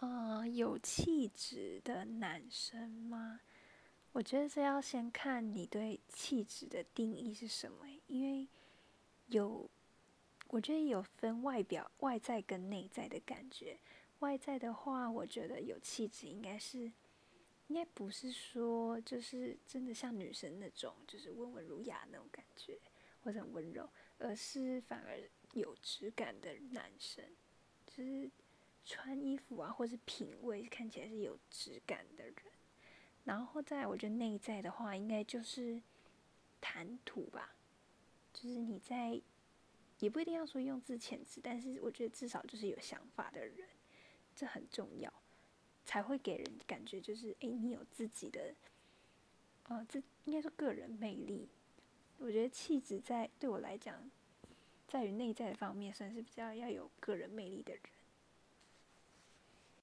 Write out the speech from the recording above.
呃，有气质的男生吗？我觉得是要先看你对气质的定义是什么，因为有，我觉得有分外表、外在跟内在的感觉。外在的话，我觉得有气质应该是，应该不是说就是真的像女生那种，就是温文儒雅那种感觉，或者很温柔，而是反而有质感的男生，就是。穿衣服啊，或是品味看起来是有质感的人，然后再我觉得内在的话，应该就是谈吐吧，就是你在也不一定要说用字遣词，但是我觉得至少就是有想法的人，这很重要，才会给人感觉就是诶，你有自己的，呃，这应该说个人魅力。我觉得气质在对我来讲，在于内在的方面算是比较要有个人魅力的人。